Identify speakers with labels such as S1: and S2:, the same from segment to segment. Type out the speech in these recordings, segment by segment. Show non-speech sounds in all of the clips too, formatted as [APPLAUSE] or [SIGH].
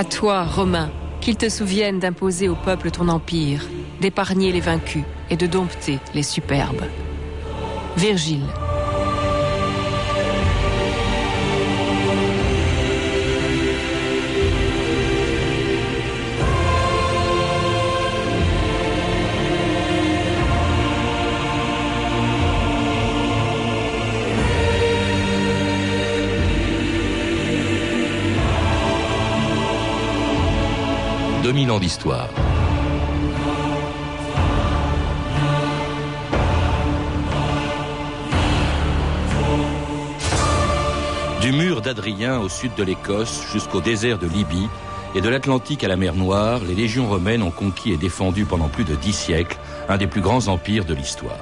S1: À toi, Romain, qu'il te souvienne d'imposer au peuple ton empire, d'épargner les vaincus et de dompter les superbes. Virgile.
S2: D'histoire. Du mur d'Adrien au sud de l'Écosse jusqu'au désert de Libye et de l'Atlantique à la mer Noire, les légions romaines ont conquis et défendu pendant plus de dix siècles un des plus grands empires de l'histoire.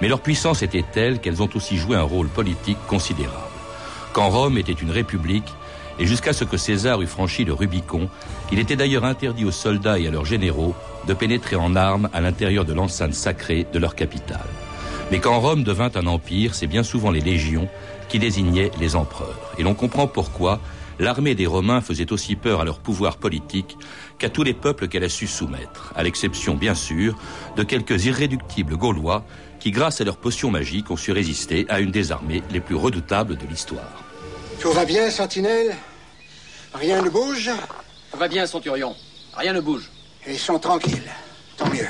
S2: Mais leur puissance était telle qu'elles ont aussi joué un rôle politique considérable. Quand Rome était une république, et jusqu'à ce que César eût franchi le Rubicon, il était d'ailleurs interdit aux soldats et à leurs généraux de pénétrer en armes à l'intérieur de l'enceinte sacrée de leur capitale. Mais quand Rome devint un empire, c'est bien souvent les légions qui désignaient les empereurs. Et l'on comprend pourquoi l'armée des Romains faisait aussi peur à leur pouvoir politique qu'à tous les peuples qu'elle a su soumettre, à l'exception bien sûr de quelques irréductibles Gaulois qui, grâce à leurs potions magiques, ont su résister à une des armées les plus redoutables de l'histoire.
S3: Tout va bien, Sentinelle? Rien ne bouge
S4: Tout va bien, Centurion. Rien ne bouge.
S3: ils sont tranquilles. Tant mieux.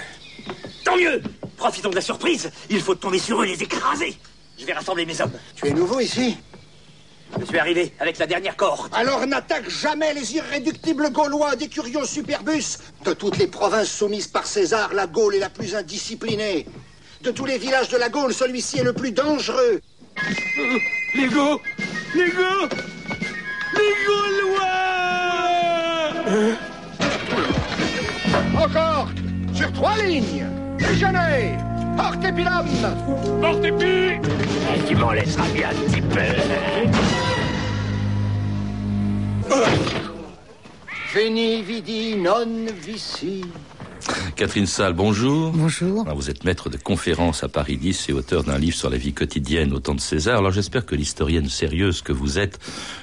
S5: Tant mieux Profitons de la surprise. Il faut tomber sur eux et les écraser. Je vais rassembler mes hommes.
S3: Tu es nouveau ici
S5: Je suis arrivé avec la dernière cohorte.
S3: Alors n'attaque jamais les irréductibles Gaulois des curieux superbus. De toutes les provinces soumises par César, la Gaule est la plus indisciplinée. De tous les villages de la Gaule, celui-ci est le plus dangereux.
S5: Les Gauls Les Gauls Les
S3: Encore Sur trois lignes Déjeuner Porte Pilum
S5: Porte épi
S6: Tu m'en laisseras bien un petit peu.
S3: Veni vidi non vici.
S2: Catherine Salle, bonjour.
S7: Bonjour.
S2: vous êtes maître de conférence à Paris 10 et auteur d'un livre sur la vie quotidienne au temps de César. Alors j'espère que l'historienne sérieuse que vous êtes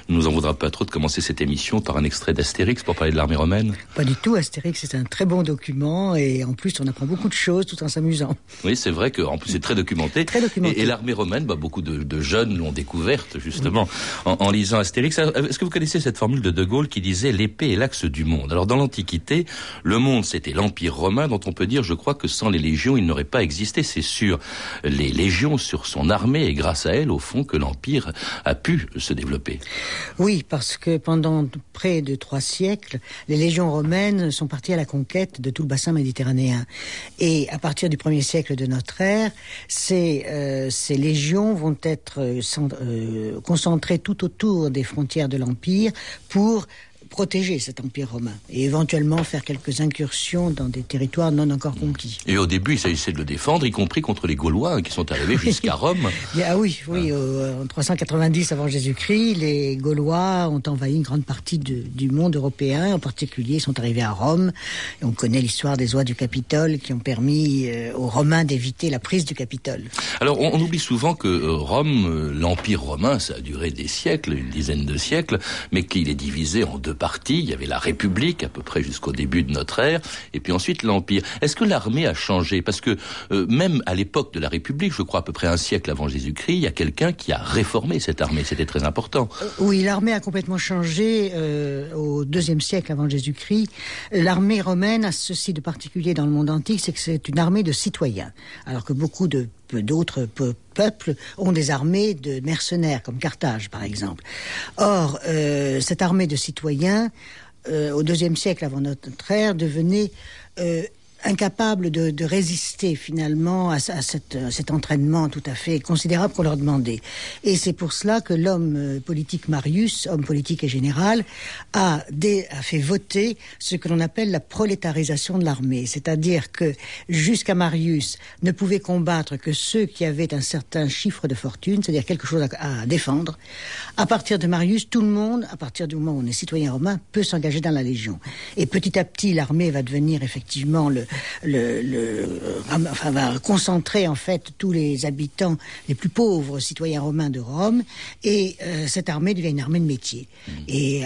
S2: ne nous en voudra pas trop de commencer cette émission par un extrait d'Astérix pour parler de l'armée romaine.
S7: Pas du tout. Astérix c'est un très bon document et en plus on apprend beaucoup de choses tout en s'amusant.
S2: Oui, c'est vrai qu'en plus c'est très documenté.
S7: Très documenté.
S2: Et, l'armée romaine, bah, beaucoup de, jeunes l'ont découverte justement en, lisant Astérix. Est-ce que vous connaissez cette formule de De Gaulle qui disait l'épée est l'axe du monde Alors dans l'Antiquité, le monde c'était l'Empire romain dont on peut dire, je crois, que sans les légions, il n'aurait pas existé. C'est sur les légions, sur son armée, et grâce à elles, au fond, que l'Empire a pu se développer.
S7: Oui, parce que pendant près de trois siècles, les légions romaines sont parties à la conquête de tout le bassin méditerranéen. Et à partir du premier siècle de notre ère, ces, euh, ces légions vont être euh, euh, concentrées tout autour des frontières de l'Empire pour protéger cet empire romain et éventuellement faire quelques incursions dans des territoires non encore conquis.
S2: Et au début, il s'agissait de le défendre, y compris contre les Gaulois hein, qui sont arrivés [LAUGHS] jusqu'à Rome.
S7: ah oui, oui, ah. en 390 avant Jésus-Christ, les Gaulois ont envahi une grande partie du monde européen, en particulier ils sont arrivés à Rome. Et on connaît l'histoire des oies du Capitole qui ont permis euh, aux Romains d'éviter la prise du Capitole.
S2: Alors on, oublie souvent que euh, Rome, euh, l'empire romain, ça a duré des siècles, une dizaine de siècles, mais qu'il est divisé en deux Il y avait la République, à peu près jusqu'au début de notre ère, et puis ensuite l'Empire. Est-ce que l'armée a changé? Parce que euh, même à l'époque de la République, je crois à peu près un siècle avant Jésus-Christ, il y a quelqu'un qui a réformé cette armée. C'était très important.
S7: Euh, oui, l'armée a complètement changé euh, au deuxième siècle avant Jésus-Christ. L'armée romaine a ceci de particulier dans le monde antique, c'est que c'est une armée de citoyens, alors que beaucoup de d'autres peuples ont des armées de mercenaires, comme Carthage par exemple. Or, euh, cette armée de citoyens, euh, au deuxième siècle avant notre ère, devenait euh, incapables de, de, résister finalement à, à, cette, cet entraînement tout à fait considérable qu'on leur demandait. Et c'est pour cela que l'homme euh, politique Marius, homme politique et général, a, a fait voter ce que l'on appelle la prolétarisation de l'armée. C'est-à-dire que jusqu'à Marius ne pouvaient combattre que ceux qui avaient un certain chiffre de fortune, c'est-à-dire quelque chose à, à, défendre. À partir de Marius, tout le monde, à partir du moment où on est citoyen romain, peut s'engager dans la Légion. Et petit à petit, l'armée va devenir effectivement le, le, le enfin, va concentrer en fait tous les habitants les plus pauvres citoyens romains de Rome, et cette armée devient une armée de métier. Mmh. Et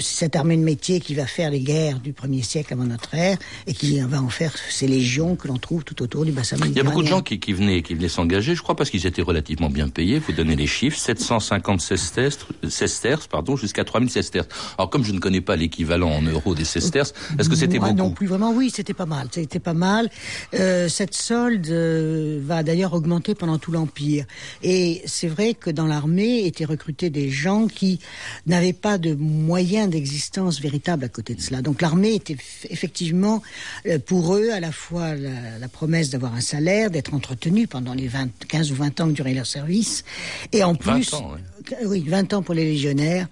S7: cette armée de métier qui va faire les guerres du premier siècle avant notre ère et qui va en faire ces légions que l'on trouve tout autour du bassin
S2: Il y a beaucoup de gens qui, qui venaient, qui venaient s'engager, je crois, parce qu'ils étaient relativement bien payés. Vous donnez les chiffres 750 sesterces, pardon, jusqu'à 3000 sesterces. Alors, comme je ne connais pas l'équivalent en euros des sesterces, est-ce que c'était beaucoup?
S7: Non, plus vraiment. Oui, c'était pas mal. C'était pas mal. Euh, cette solde euh, va d'ailleurs augmenter pendant tout l'empire. Et c'est vrai que dans l'armée étaient recrutés des gens qui n'avaient pas de moyens d'existence véritables à côté de cela. Donc l'armée était effectivement euh, pour eux à la fois la, la promesse d'avoir un salaire, d'être entretenu pendant les 20, 15 ou 20 ans que durait leur service, et en plus,
S2: 20 ans,
S7: oui, 20 ans pour les légionnaires,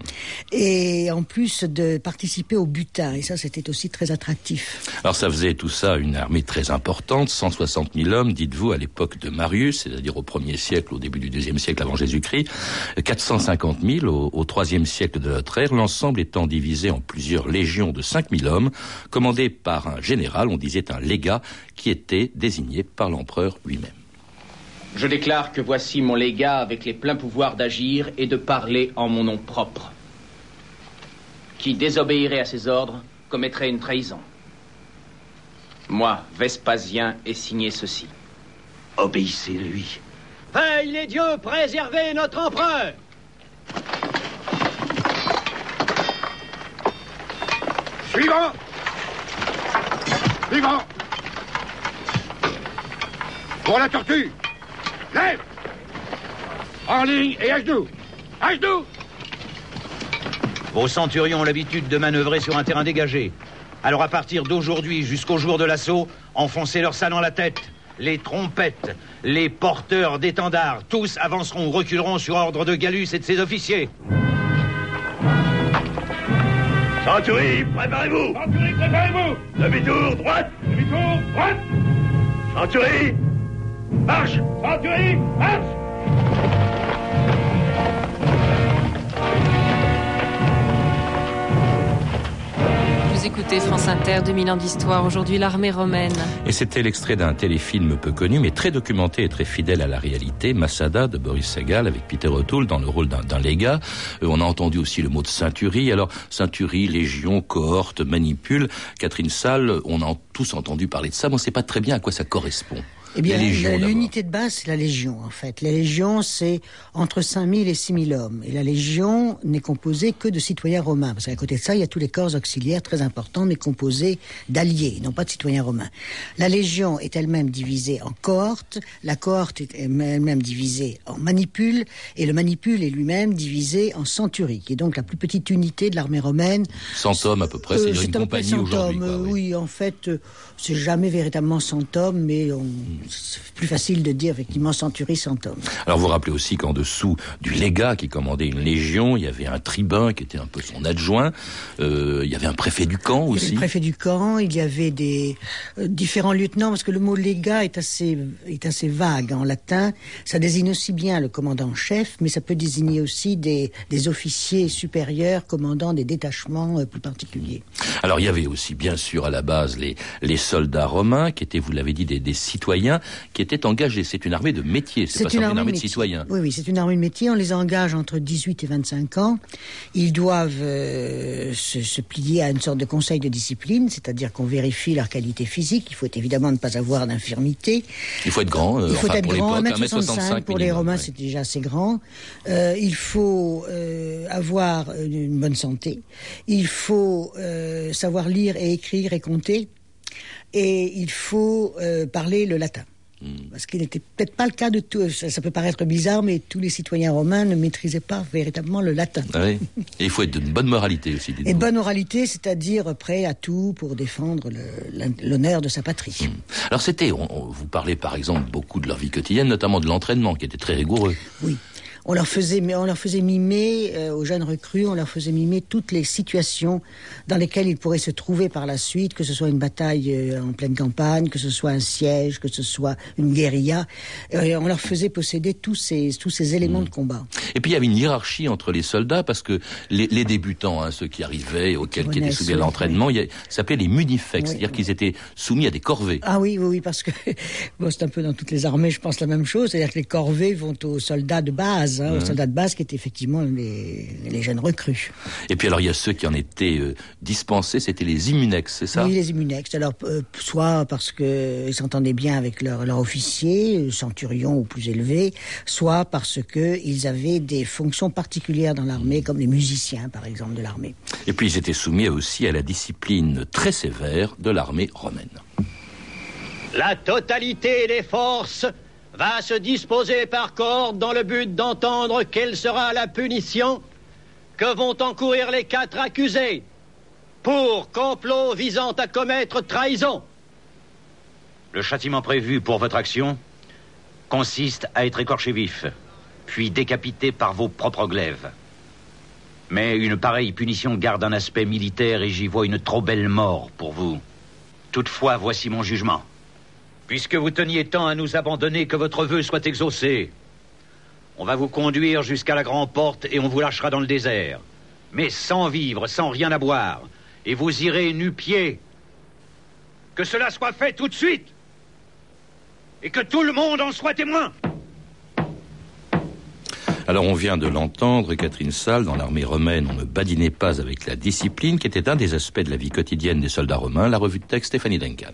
S7: et en plus de participer au butin, et ça c'était aussi très attractif.
S2: Alors ça faisait tout ça une armée très importante, 160 000 hommes, dites-vous, à l'époque de Marius, c'est-à-dire au premier siècle, au début du deuxième siècle avant Jésus-Christ, 450 000 au, au troisième siècle de notre ère, l'ensemble étant divisé en plusieurs légions de 5 000 hommes, commandées par un général, on disait un légat, qui était désigné par l'empereur lui-même.
S8: Je déclare que voici mon légat avec les pleins pouvoirs d'agir et de parler en mon nom propre. Qui désobéirait à ses ordres commettrait une trahison. Moi, Vespasien, ai signé ceci.
S6: Obéissez-lui.
S9: Veille les dieux, préservez notre empereur
S3: Suivant Suivant Pour la tortue Lève En ligne et à genoux À genoux
S10: Vos centurions ont l'habitude de manœuvrer sur un terrain dégagé. Alors à partir d'aujourd'hui jusqu'au jour de l'assaut, enfoncez leur ça dans la tête. Les trompettes, les porteurs d'étendards, tous avanceront ou reculeront sur ordre de Gallus et de ses officiers.
S6: Centurie, préparez-vous.
S3: Centurie, préparez-vous.
S6: Demi-tour, droite.
S3: Demi-tour, droite.
S6: Centurie, marche
S3: marche
S1: Vous écoutez France Inter, 2000 ans d'histoire, aujourd'hui l'armée romaine.
S2: Et c'était l'extrait d'un téléfilm peu connu, mais très documenté et très fidèle à la réalité, Masada de Boris Segal, avec Peter O'Toole dans le rôle d'un légat. Euh, on a entendu aussi le mot de ceinturie. Alors, ceinturie, légion, cohorte, manipule. Catherine Salle, on a tous entendu parler de ça, mais on ne sait pas très bien à quoi ça correspond.
S7: Eh bien, l'unité de base, c'est la Légion, en fait. La Légion, c'est entre 5000 et 6000 hommes. Et la Légion n'est composée que de citoyens romains. Parce qu'à côté de ça, il y a tous les corps auxiliaires très importants, mais composés d'alliés, non pas de citoyens romains. La Légion est elle-même divisée en cohortes. La cohorte est elle-même divisée en manipule. Et le manipule est lui-même divisé en centurie, qui est donc la plus petite unité de l'armée romaine.
S2: 100 hommes à peu près, c'est
S7: euh,
S2: une compagnie aujourd'hui.
S7: Oui. oui, en fait, euh, c'est jamais véritablement 100 hommes, mais on c'est plus facile de dire effectivement centurie, cent hommes.
S2: Alors vous rappelez aussi qu'en dessous du légat qui commandait une légion, il y avait un tribun qui était un peu son adjoint, euh, il y avait un préfet du camp aussi.
S7: Il y avait le préfet du camp, il y avait des euh, différents lieutenants, parce que le mot légat est assez, est assez vague en latin. Ça désigne aussi bien le commandant en chef, mais ça peut désigner aussi des, des officiers supérieurs commandant des détachements euh, plus particuliers.
S2: Alors il y avait aussi bien sûr à la base les, les soldats romains qui étaient, vous l'avez dit, des, des citoyens qui étaient engagés. C'est une armée de métier, c'est pas
S7: une armée
S2: une armée
S7: de
S2: citoyens.
S7: Oui, oui, c'est une armée de métier. On les engage entre 18 et 25 ans. Ils doivent euh, se, se plier à une sorte de conseil de discipline, c'est-à-dire qu'on vérifie leur qualité physique. Il faut évidemment ne pas avoir d'infirmité.
S2: Il faut être grand, euh,
S7: Il faut
S2: enfin,
S7: être
S2: pour
S7: grand,
S2: l'époque,
S7: 1m65.
S2: 1m65
S7: Pour les Romains,
S2: ouais.
S7: c'est déjà assez grand. Euh, il faut avoir une, bonne santé. Il faut savoir lire et écrire et compter. Et il faut euh, parler le latin. Parce qu'il n'était peut-être pas le cas de tout. Ça, ça peut paraître bizarre, mais tous les citoyens romains ne maîtrisaient pas véritablement le latin.
S2: Ah oui. Et il faut être d'une bonne moralité aussi.
S7: Et bonne oralité, c'est-à-dire prêt à tout pour défendre l'honneur de sa patrie.
S2: Alors c'était, vous parlez par exemple beaucoup de leur vie quotidienne, notamment de l'entraînement qui était très rigoureux.
S7: Oui. On leur faisait, on leur faisait mimer euh, aux jeunes recrues, on leur faisait mimer toutes les situations dans lesquelles ils pourraient se trouver par la suite, que ce soit une bataille euh, en pleine campagne, que ce soit un siège, que ce soit une guérilla. Euh, on leur faisait posséder tous ces tous ces éléments
S2: Mm.
S7: de combat.
S2: Et puis il y avait une hiérarchie entre les soldats parce que les, les débutants, hein, ceux qui arrivaient, auxquels qui étaient soumis à l'entraînement, ça s'appelait les munifex,
S7: Oui.
S2: c'est-à-dire qu'ils étaient soumis à des corvées.
S7: Ah oui, oui, oui, parce que [LAUGHS] bon, c'est un peu dans toutes les armées, je pense la même chose. C'est-à-dire que les corvées vont aux soldats de base, hein, aux
S2: Mhm.
S7: soldats de base qui étaient effectivement les, les jeunes recrues.
S2: Et puis alors il y a ceux qui en étaient euh, dispensés, c'était les immunex, c'est ça?
S7: Oui, les immunex. Alors, euh, soit parce que ils s'entendaient bien avec leur, leur officier, euh, centurion ou plus élevé, soit parce que ils avaient des fonctions particulières dans l'armée, comme les musiciens, par exemple, de l'armée.
S2: Et puis ils étaient soumis aussi à la discipline très sévère de l'armée romaine.
S9: La totalité des forces va se disposer par corde dans le but d'entendre quelle sera la punition que vont encourir les quatre accusés pour complot visant à commettre trahison.
S10: Le châtiment prévu pour votre action consiste à être écorché vif, puis décapité par vos propres glaives. Mais une pareille punition garde un aspect militaire et j'y vois une trop belle mort pour vous. Toutefois, voici mon jugement. Puisque vous teniez tant à nous abandonner que votre vœu soit exaucé, on va vous conduire jusqu'à la grande porte et on vous lâchera dans le désert. Mais sans vivre, sans rien à boire. Et vous irez nu-pieds. Que cela soit fait tout de suite et que tout le monde en soit témoin.
S2: Alors on vient de l'entendre, Catherine Salle, dans l'armée romaine, on ne badinait pas avec la discipline, qui était un des aspects de la vie quotidienne des soldats romains. La revue de texte Stéphanie Duncan.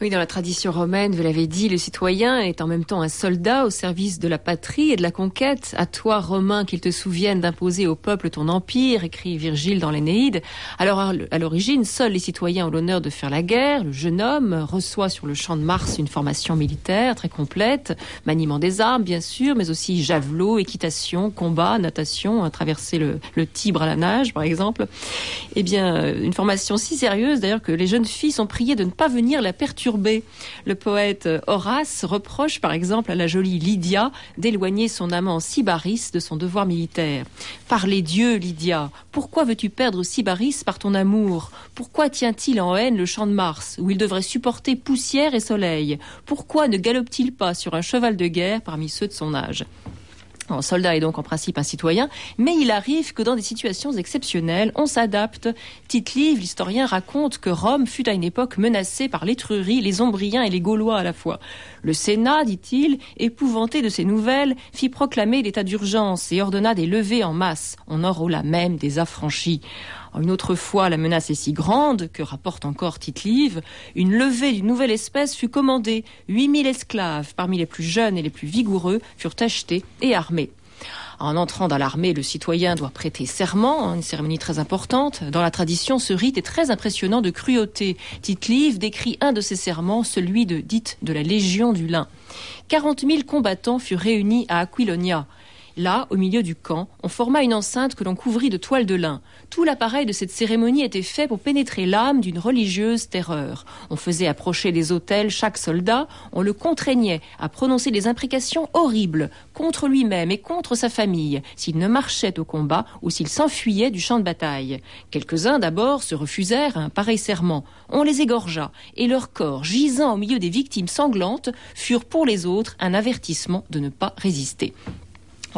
S1: Oui, dans la tradition romaine, vous l'avez dit, le citoyen est en même temps un soldat au service de la patrie et de la conquête. À toi, Romain, qu'il te souvienne d'imposer au peuple ton empire, écrit Virgile dans l'Énéide. Alors, à l'origine, seuls les citoyens ont l'honneur de faire la guerre. Le jeune homme reçoit sur le champ de Mars une formation militaire très complète, maniement des armes, bien sûr, mais aussi javelot, équitation, combat, natation, traverser le, le Tibre à la nage, par exemple. Eh bien, une formation si sérieuse, d'ailleurs, que les jeunes filles sont priées de ne pas venir la perturber le poète Horace reproche par exemple à la jolie Lydia d'éloigner son amant Sybaris de son devoir militaire. Par les dieux, Lydia, pourquoi veux-tu perdre Sybaris par ton amour? Pourquoi tient-il en haine le champ de Mars, où il devrait supporter poussière et soleil? Pourquoi ne galope-t-il pas sur un cheval de guerre parmi ceux de son âge? Un soldat est donc en principe un citoyen, mais il arrive que dans des situations exceptionnelles, on s'adapte. Tite-Live, l'historien, raconte que Rome fut à une époque menacée par l'Étrurie, les Ombriens et les Gaulois à la fois. Le Sénat, dit-il, épouvanté de ces nouvelles, fit proclamer l'état d'urgence et ordonna des levées en masse. On enrôla même des affranchis. Une autre fois, la menace est si grande que rapporte encore Tite-Live, une levée d'une nouvelle espèce fut commandée. 8000 esclaves, parmi les plus jeunes et les plus vigoureux, furent achetés et armés. En entrant dans l'armée, le citoyen doit prêter serment, une cérémonie très importante. Dans la tradition, ce rite est très impressionnant de cruauté. Tite-Live décrit un de ces serments, celui de dite de la Légion du Lin. 40 000 combattants furent réunis à Aquilonia. Là, au milieu du camp, on forma une enceinte que l'on couvrit de toile de lin. Tout l'appareil de cette cérémonie était fait pour pénétrer l'âme d'une religieuse terreur. On faisait approcher des autels chaque soldat, on le contraignait à prononcer des imprécations horribles contre lui-même et contre sa famille s'il ne marchait au combat ou s'il s'enfuyait du champ de bataille. Quelques-uns d'abord se refusèrent à un pareil serment. On les égorgea et leurs corps, gisant au milieu des victimes sanglantes, furent pour les autres un avertissement de ne pas résister.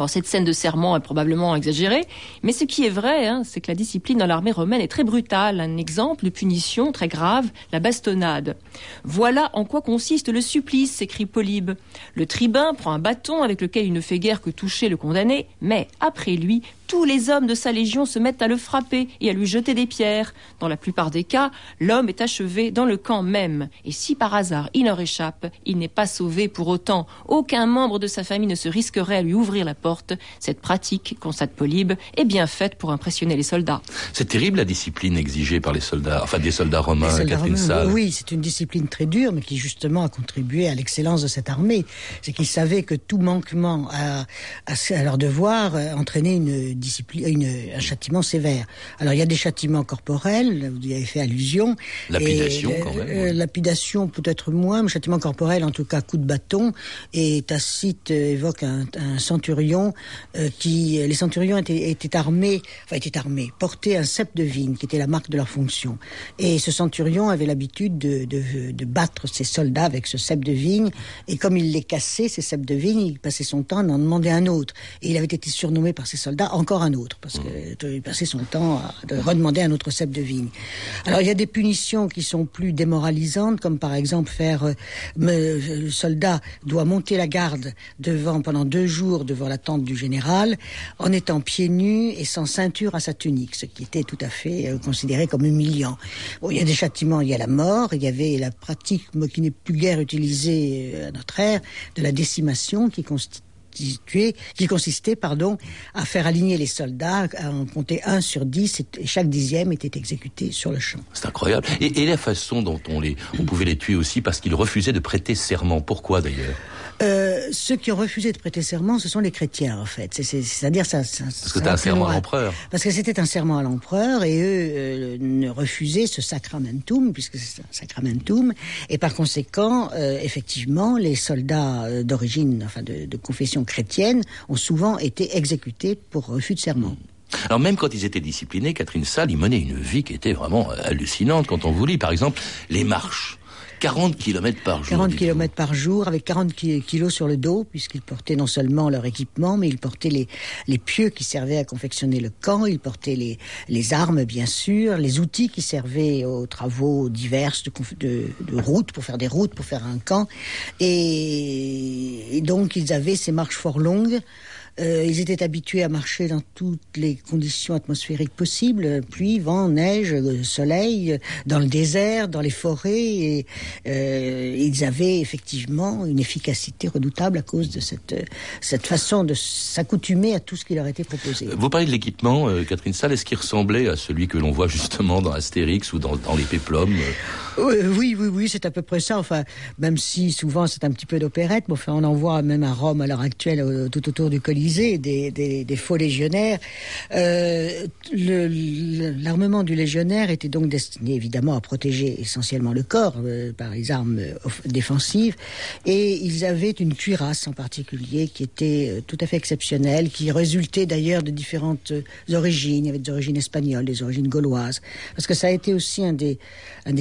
S1: Cette scène de serment est probablement exagérée, mais ce qui est vrai, hein, c'est que la discipline dans l'armée romaine est très brutale. Un exemple de punition très grave, la bastonnade. Voilà en quoi consiste le supplice, s'écrit Polybe. Le tribun prend un bâton avec lequel il ne fait guère que toucher le condamné, mais après lui, tous les hommes de sa légion se mettent à le frapper et à lui jeter des pierres. Dans la plupart des cas, l'homme est achevé dans le camp même, et si par hasard il en échappe, il n'est pas sauvé pour autant. Aucun membre de sa famille ne se risquerait à lui ouvrir la porte. Cette pratique, constate Polybe, est bien faite pour impressionner les soldats.
S2: C'est terrible la discipline exigée par les soldats, enfin des soldats romains,
S7: soldats
S2: Catherine
S7: romains,
S2: Salle.
S7: Oui, c'est une discipline très dure, mais qui justement a contribué à l'excellence de cette armée. C'est qu'ils savaient que tout manquement à, à, à leur devoir euh, entraînait une discipline, une, un châtiment sévère. Alors il y a des châtiments corporels, vous y avez fait allusion.
S2: Lapidation
S7: Et,
S2: quand même.
S7: euh. Lapidation peut-être moins, mais châtiment corporel en tout cas coup de bâton. Et Tacite euh, évoque un, un centurion euh, qui, les centurions étaient, étaient armés, enfin étaient armés, portaient un cep de vigne qui était la marque de leur fonction. Et ce centurion avait l'habitude de, de, de battre ses soldats avec ce cep de vigne. Et comme il les cassait, ces ceps de vigne, il passait son temps à en demander un autre. Et il avait été surnommé par ses soldats encore un autre, parce qu'il passait son temps à de redemander un autre cep de vigne. Alors il y a des punitions qui sont plus démoralisantes, comme par exemple faire euh, me- le soldat doit monter la garde devant pendant deux jours devant la tente du général, en étant pieds nus et sans ceinture à sa tunique, ce qui était tout à fait euh, considéré comme humiliant. Bon, il y a des châtiments, il y a la mort, il y avait la pratique qui n'est plus guère utilisée euh, à notre ère de la décimation qui qui consistait pardon, à faire aligner les soldats, à en compter un sur dix, et chaque dixième était exécuté sur le champ.
S2: C'est incroyable. Et, et la façon dont on les, on pouvait les tuer aussi parce qu'ils refusaient de prêter serment. Pourquoi d'ailleurs?
S7: Euh, ceux qui ont refusé de prêter serment, ce sont les chrétiens, en fait. C'est- c'est- C'est-à-dire ça. ça
S2: Parce que c'était un serment à l'empereur.
S7: Parce que c'était un serment à l'empereur et eux euh, ne refusaient ce sacramentum, puisque c'est un sacramentum. Et par conséquent, euh, effectivement, les soldats euh, d'origine, enfin de, de confession chrétienne, ont souvent été exécutés pour refus de serment.
S2: Alors même quand ils étaient disciplinés, Catherine Salle, ils menaient une vie qui était vraiment euh, hallucinante quand on vous lit, par exemple, les marches. 40 kilomètres par jour.
S7: 40
S2: dites-vous.
S7: kilomètres par jour, avec 40 ki- kilos sur le dos, puisqu'ils portaient non seulement leur équipement, mais ils portaient les, les pieux qui servaient à confectionner le camp, ils portaient les, les armes, bien sûr, les outils qui servaient aux travaux divers de, de, de route, pour faire des routes, pour faire un camp. Et, et donc, ils avaient ces marches fort longues. Euh, ils étaient habitués à marcher dans toutes les conditions atmosphériques possibles, pluie, vent, neige, euh, soleil, euh, dans le désert, dans les forêts. Et euh, ils avaient effectivement une efficacité redoutable à cause de cette, euh, cette façon de s'accoutumer à tout ce qui leur était proposé.
S2: Vous parlez de l'équipement, euh, Catherine Salle, est-ce qu'il ressemblait à celui que l'on voit justement dans Astérix ou dans, dans les péplums euh
S7: Euh, oui, oui, oui, c'est à peu près ça. Enfin, même si souvent c'est un petit peu d'opérette, mais enfin, on en voit même à Rome à l'heure actuelle, euh, tout autour du Colisée, des, faux légionnaires. Euh, L'armement du légionnaire était donc destiné évidemment à protéger essentiellement le corps euh, par les armes euh, défensives, et ils avaient une cuirasse en particulier qui était tout à fait exceptionnelle, qui résultait d'ailleurs de différentes origines. Il y avait des origines espagnoles, des origines gauloises, parce que ça a été aussi un des,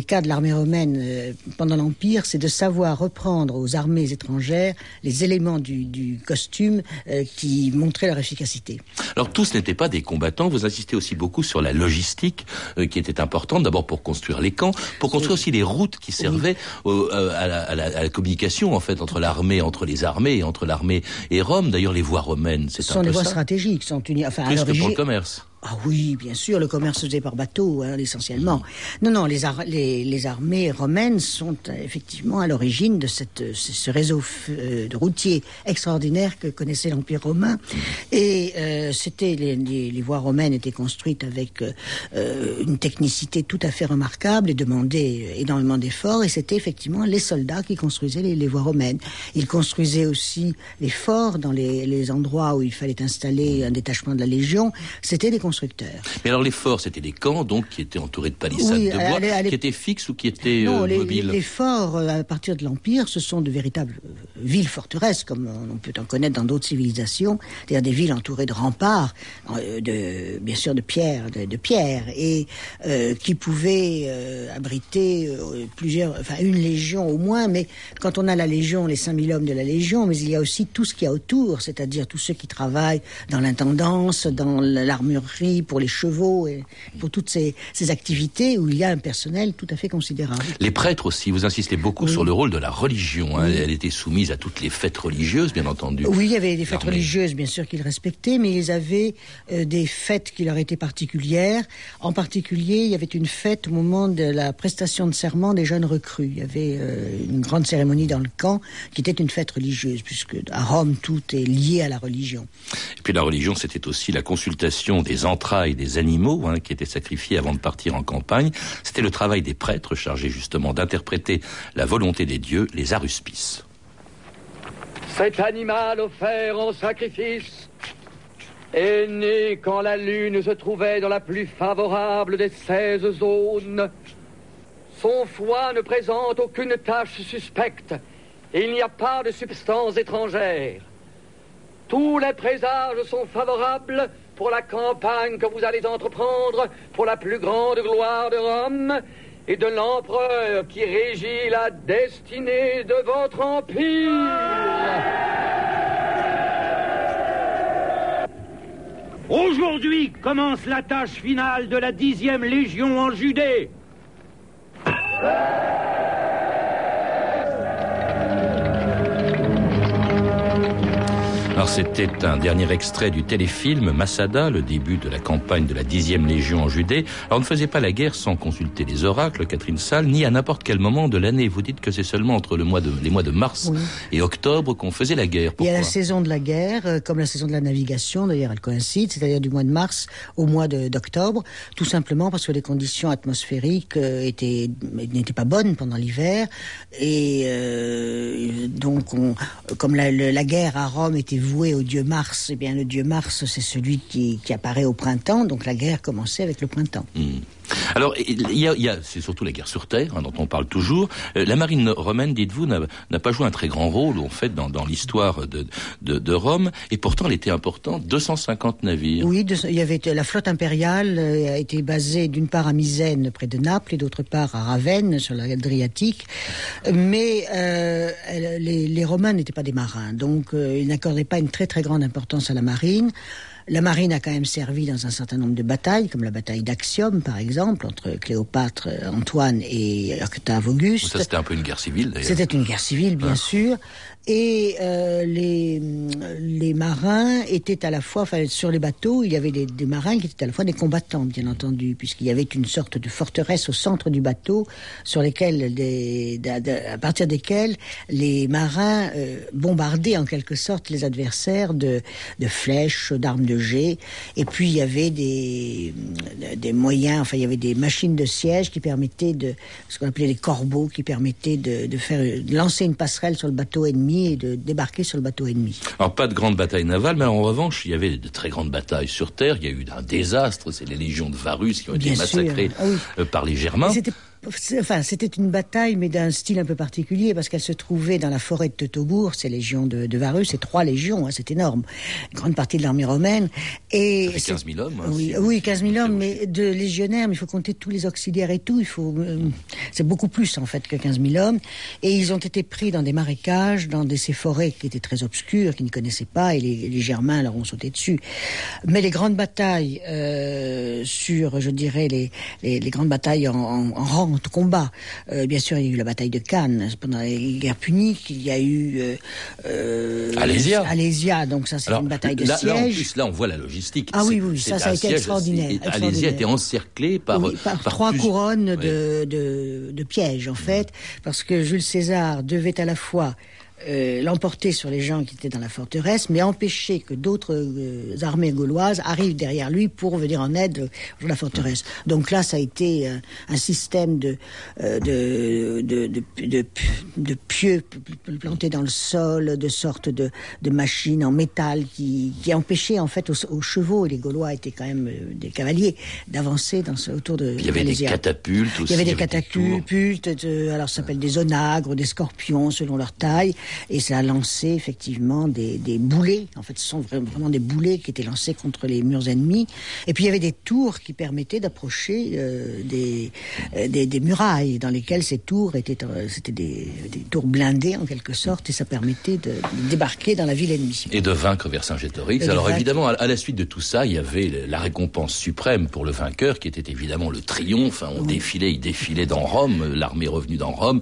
S7: cas de l'armée romaine pendant l'Empire, c'est de savoir reprendre aux armées étrangères les éléments du, costume qui montraient leur efficacité.
S2: Alors tous n'étaient pas des combattants, vous insistez aussi beaucoup sur la logistique euh, qui était importante, d'abord pour construire les camps, pour construire aussi les routes qui servaient au- euh, à, la, à la- à la communication en fait entre l'armée, entre les armées, entre l'armée et Rome. D'ailleurs les voies romaines, c'est
S7: Ce
S2: un
S7: sont
S2: peu
S7: des voies
S2: ça,
S7: stratégiques, sont unies. Enfin, à
S2: plus que pour le commerce.
S7: Ah oui, bien sûr, le commerce faisait par bateau, hein, essentiellement. Non, non, les, ar- les, les armées romaines sont euh, effectivement à l'origine de euh, ce, réseau euh, de routiers extraordinaire que connaissait l'Empire romain. Et c'était les, voies romaines étaient construites avec une technicité tout à fait remarquable et demandait euh, énormément d'efforts. Et c'était effectivement les soldats qui construisaient les, voies romaines. Ils construisaient aussi les forts dans les, endroits où il fallait installer un détachement de la Légion. C'était des.
S2: Mais alors les forts, c'était des camps donc qui étaient entourés de palissades
S7: Oui,
S2: de bois, qui étaient fixes ou qui étaient
S7: Non,
S2: euh,
S7: les,
S2: mobiles.
S7: les forts, euh, à partir de l'Empire, ce sont de véritables euh, villes forteresses, comme on peut en connaître dans d'autres civilisations, c'est-à-dire des villes entourées de remparts, de, bien sûr de pierre, de, de et euh, qui pouvaient euh, abriter plusieurs, enfin une légion au moins, mais quand on a la légion, les 5000 hommes de la légion, mais il y a aussi tout ce qu'il y a autour, c'est-à-dire tous ceux qui travaillent dans l'intendance, dans l'armurerie, pour les chevaux, et pour toutes ces, ces activités où il y a un personnel tout à fait considérable.
S2: Les prêtres aussi, vous insistez beaucoup sur le rôle de la religion. hein. Elle était soumise à toutes les fêtes religieuses, bien entendu.
S7: Oui, il y avait des fêtes religieuses, bien sûr, qu'ils respectaient, mais ils avaient euh, des fêtes qui leur étaient particulières. En particulier, il y avait une fête au moment de la prestation de serment des jeunes recrues. Il y avait euh, une grande cérémonie dans le camp qui était une fête religieuse, puisque à Rome, tout est lié à la religion.
S2: Et puis la religion, c'était aussi la consultation des entrailles des animaux hein, qui étaient sacrifiés avant de partir en campagne. C'était le travail des prêtres chargés justement d'interpréter la volonté des dieux, les aruspices.
S6: Cet animal offert en sacrifice
S11: est né quand la lune se trouvait dans la plus favorable des seize zones. Son foie ne présente aucune tache suspecte et il n'y a pas de substance étrangère. Tous les présages sont favorables pour la campagne que vous allez entreprendre pour la plus grande gloire de Rome et de l'empereur qui régit la destinée de votre empire.
S10: Aujourd'hui commence la tâche finale de la dixième légion en Judée.
S2: Alors c'était un dernier extrait du téléfilm Massada, le début de la campagne de la dixième légion en Judée. Alors on ne faisait pas la guerre sans consulter les oracles, Catherine Salle, ni à n'importe quel moment de l'année. Vous dites que c'est seulement entre le mois de, les mois de mars
S7: Oui.
S2: et octobre qu'on faisait la guerre.
S7: Il y a
S2: Pourquoi
S7: la saison de la guerre, euh, comme la saison de la navigation, d'ailleurs elle coïncide, c'est-à-dire du mois de mars au mois d'octobre, tout simplement parce que les conditions atmosphériques euh, étaient n'étaient pas bonnes pendant l'hiver, et euh, donc on, comme la, la guerre à Rome était vouée au dieu Mars, eh bien le dieu Mars c'est celui qui, qui apparaît au printemps, donc la guerre commençait avec le printemps.
S2: Hmm. Alors, il y a, a- c'est surtout la guerre sur Terre, hein, dont on parle toujours. Euh, la marine romaine, dites-vous, n'a pas joué un très grand rôle, en fait, dans, dans l'histoire de, de, de Rome, et pourtant elle était importante, 250 navires.
S7: Oui, il y avait la flotte impériale euh, a été basée d'une part à Misène près de Naples et d'autre part à Ravenne sur l'Adriatique, mais euh, les, les Romains n'étaient pas des marins, donc euh, ils n'accordaient pas une très très grande importance à la marine. La marine a quand même servi dans un certain nombre de batailles, comme la bataille d'Axium, par exemple, entre Cléopâtre, euh, Antoine et Octave Auguste.
S2: Ça, c'était un peu une guerre civile, d'ailleurs.
S7: C'était une guerre civile, bien
S2: Ah.
S7: sûr. Et euh, les, les marins étaient à la fois, enfin, sur les bateaux, il y avait des, des marins qui étaient à la fois des combattants, bien entendu, puisqu'il y avait une sorte de forteresse au centre du bateau, sur lesquelles, des, à partir desquelles les marins euh, bombardaient en quelque sorte les adversaires de, de flèches, d'armes de jet. Et puis il y avait des, des moyens, enfin il y avait des machines de siège qui permettaient de, ce qu'on appelait les corbeaux, qui permettaient de, de faire, de lancer une passerelle sur le bateau ennemi et de débarquer sur le bateau ennemi.
S2: Alors, pas de grandes batailles navales, mais en revanche, il y avait de très grandes batailles sur Terre. Il y a eu un désastre, c'est les légions de Varus qui ont été
S7: Bien
S2: massacrées
S7: Ah oui.
S2: euh, par les Germains.
S7: C'était Enfin, c'était une bataille, mais d'un style un peu particulier, parce qu'elle se trouvait dans la forêt de Teutobourg, ces légions de, de Varus, c'est trois légions, hein, c'est énorme, une grande partie de l'armée romaine. Et c'est-
S2: 15 000 hommes. hein,
S7: oui,
S2: si-
S7: oui, 15 000 hommes, mais de légionnaires, mais il faut compter tous les auxiliaires et tout. Il faut, euh, c'est beaucoup plus en fait que 15 000 hommes. Et ils ont été pris dans des marécages, dans des, ces forêts qui étaient très obscures, qu'ils ne connaissaient pas, et les, les Germains leur ont sauté dessus. Mais les grandes batailles euh, sur, je dirais, les, les, les grandes batailles en, en, en rang de euh, bien sûr, il y a eu la bataille de Cannes pendant les guerres puniques. Il y a eu euh, euh,
S2: Alésia.
S7: Alésia, donc ça c'est une bataille de
S2: là,
S7: siège.
S2: là, en plus, là, on voit la logistique.
S7: Ah oui, oui, ça, ça a été extraordinaire.
S2: Alésia était encerclé par,
S7: Oui, par, trois couronnes de, de, de pièges, en fait, parce que Jules César devait à la fois euh, l'emporter sur les gens qui étaient dans la forteresse, mais empêcher que d'autres euh, armées gauloises arrivent derrière lui pour venir en aide à la forteresse. Donc là, ça a été euh, un système de, euh, de, de, de, de, pieux plantés dans le sol, de sortes de, de machines en métal qui, qui empêchaient en fait aux, aux chevaux, et les Gaulois étaient quand même euh, des cavaliers, d'avancer dans ce, autour de
S2: Il y avait des catapultes
S7: Il
S2: aussi.
S7: y avait des catapultes, alors ça s'appelle des onagres, des scorpions selon leur taille, et ça a lancé effectivement des, des boulets. En fait, ce sont vra- vraiment des boulets qui étaient lancés contre les murs ennemis. Et puis il y avait des tours qui permettaient d'approcher euh, des, euh, des, des murailles dans lesquelles ces tours étaient, euh, c'était des, des tours blindées en quelque sorte, et ça permettait de, de débarquer dans la ville ennemie.
S2: et de vaincre Vercingétorix. Alors évidemment, à, à la suite de tout ça, il y avait la récompense suprême pour le vainqueur, qui était évidemment le triomphe. hein. On défilait, il défilait dans Rome, l'armée revenue dans Rome.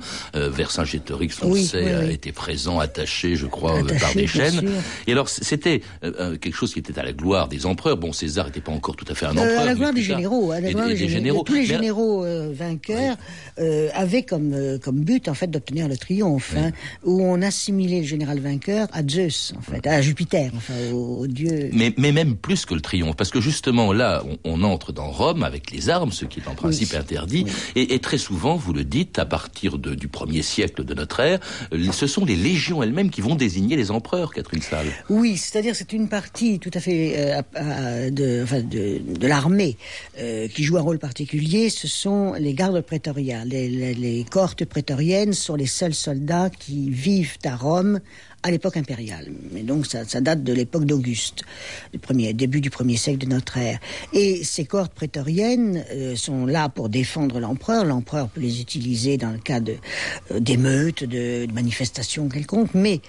S2: Vercingétorix, on
S7: Oui,
S2: le sait,
S7: oui,
S2: a
S7: oui.
S2: Présent, attaché, je crois, euh,
S7: Attaché,
S2: par des chaînes.
S7: sûr.
S2: Et alors c'était euh, euh, quelque chose qui était à la gloire des empereurs. Bon, César n'était pas encore tout à fait un
S7: Euh,
S2: empereur.
S7: à la gloire des généraux, à la gloire
S2: des-
S7: généraux. Tous les généraux euh, vainqueurs euh, avaient comme, euh, comme but en fait d'obtenir le triomphe, hein, où on assimilait le général vainqueur à Zeus en fait, à Jupiter, enfin au, au dieu.
S2: Mais, mais même plus que le triomphe, parce que justement là, on, on entre dans Rome avec les armes, ce qui est en principe
S7: Oui.
S2: interdit, et, et très souvent, vous le dites, à partir de- du premier siècle de notre ère, euh, ce sont les légions elles-mêmes qui vont désigner les empereurs, Catherine Salle.
S7: Oui, c'est-à-dire c'est une partie tout à fait euh, de l'armée euh, qui joue un rôle particulier. Ce sont les gardes prétoriens. Les, les, les cohortes prétoriennes sont les seuls soldats qui vivent à Rome à l'époque impériale. Mais donc ça, date de l'époque d'Auguste, du premier début du premier siècle de notre ère. Et ces cohortes prétoriennes euh, sont là pour défendre l'empereur. L'empereur peut les utiliser dans le cas de euh, d'émeutes, de, de manifestations quelconques, mais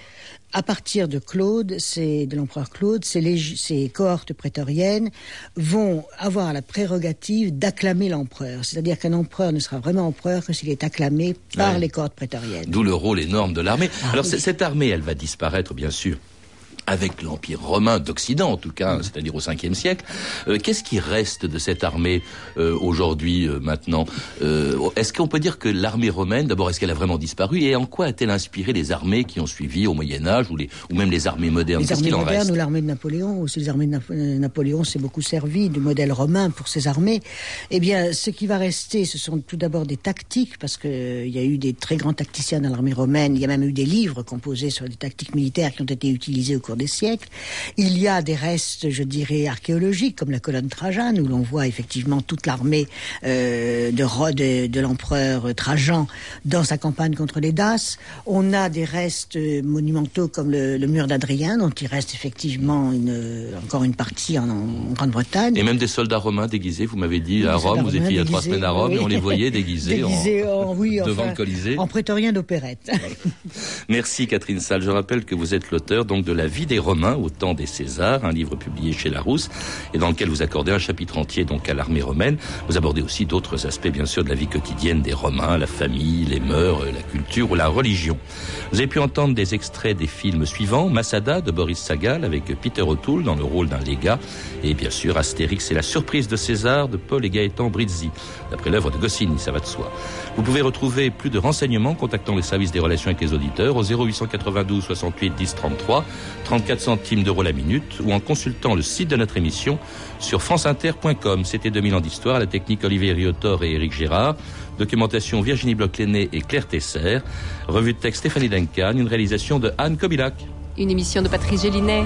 S7: à partir de Claude, c'est de l'empereur Claude, ces, cohortes prétoriennes vont avoir la prérogative d'acclamer l'empereur. C'est-à-dire qu'un empereur ne sera vraiment empereur que s'il est acclamé par
S2: Ouais.
S7: les cohortes prétoriennes.
S2: D'où le rôle énorme de l'armée.
S7: Ah
S2: Alors
S7: oui.
S2: cette armée, elle va disparaître, bien sûr. Avec l'Empire romain d'Occident, en tout
S7: Mm.
S2: cas, c'est-à-dire au 5e siècle. Euh, Qu'est-ce qui reste de cette armée euh, aujourd'hui, euh, maintenant Euh, Est-ce qu'on peut dire que l'armée romaine, d'abord, est-ce qu'elle a vraiment disparu Et en quoi a-t-elle inspiré les armées qui ont suivi au Moyen-Âge ou, les- ou même les armées modernes
S7: Les armées
S2: en
S7: modernes
S2: reste
S7: ou l'armée de Napoléon, aussi les armées de euh, Napoléon s'est beaucoup servi du modèle romain pour ses armées. Eh bien, ce qui va rester, ce sont tout d'abord des tactiques, parce qu'il y a eu des très grands tacticiens dans l'armée romaine. Il y a même eu des livres composés sur des tactiques militaires qui ont été utilisées au cours des siècles. Il y a des restes, je dirais, archéologiques, comme la colonne Trajane, où l'on voit effectivement toute l'armée euh, de, de, de l'empereur Trajan dans sa campagne contre les Daces. On a des restes euh, monumentaux comme le, le mur d'Adrien, dont il reste effectivement une, euh, encore une partie en, en Grande-Bretagne.
S2: Et même des soldats romains déguisés, vous m'avez dit, à Rome, vous étiez il y a trois semaines à Rome,
S7: oui.
S2: et on les voyait déguisés, en-
S7: Déguisés en- oui, [LAUGHS]
S2: devant
S7: enfin,
S2: le Colisée.
S7: En prétorien d'opérette.
S2: Merci Catherine Salle. Je rappelle que vous êtes l'auteur donc de La vie des Romains au temps des Césars, un livre publié chez Larousse et dans lequel vous accordez un chapitre entier donc à l'armée romaine. Vous abordez aussi d'autres aspects bien sûr de la vie quotidienne des Romains, la famille, les mœurs, la culture ou la religion. Vous avez pu entendre des extraits des films suivants Masada de Boris Sagal avec Peter O'Toole dans le rôle d'un légat et bien sûr Astérix et la surprise de César de Paul et Gaëtan Brizzi d'après l'œuvre de Goscinny, ça va de soi. Vous pouvez retrouver plus de renseignements en contactant le service des relations avec les auditeurs au 0892 68 10 33, 34 centimes d'euros la minute ou en consultant le site de notre émission sur franceinter.com. C'était 2000 ans d'histoire, la technique Olivier Riotor et Éric Gérard, documentation Virginie Bloch-Lenné et Claire Tesser, revue de texte Stéphanie Duncan, une réalisation de Anne Kobilac.
S1: Une émission de Patrice Gélinet.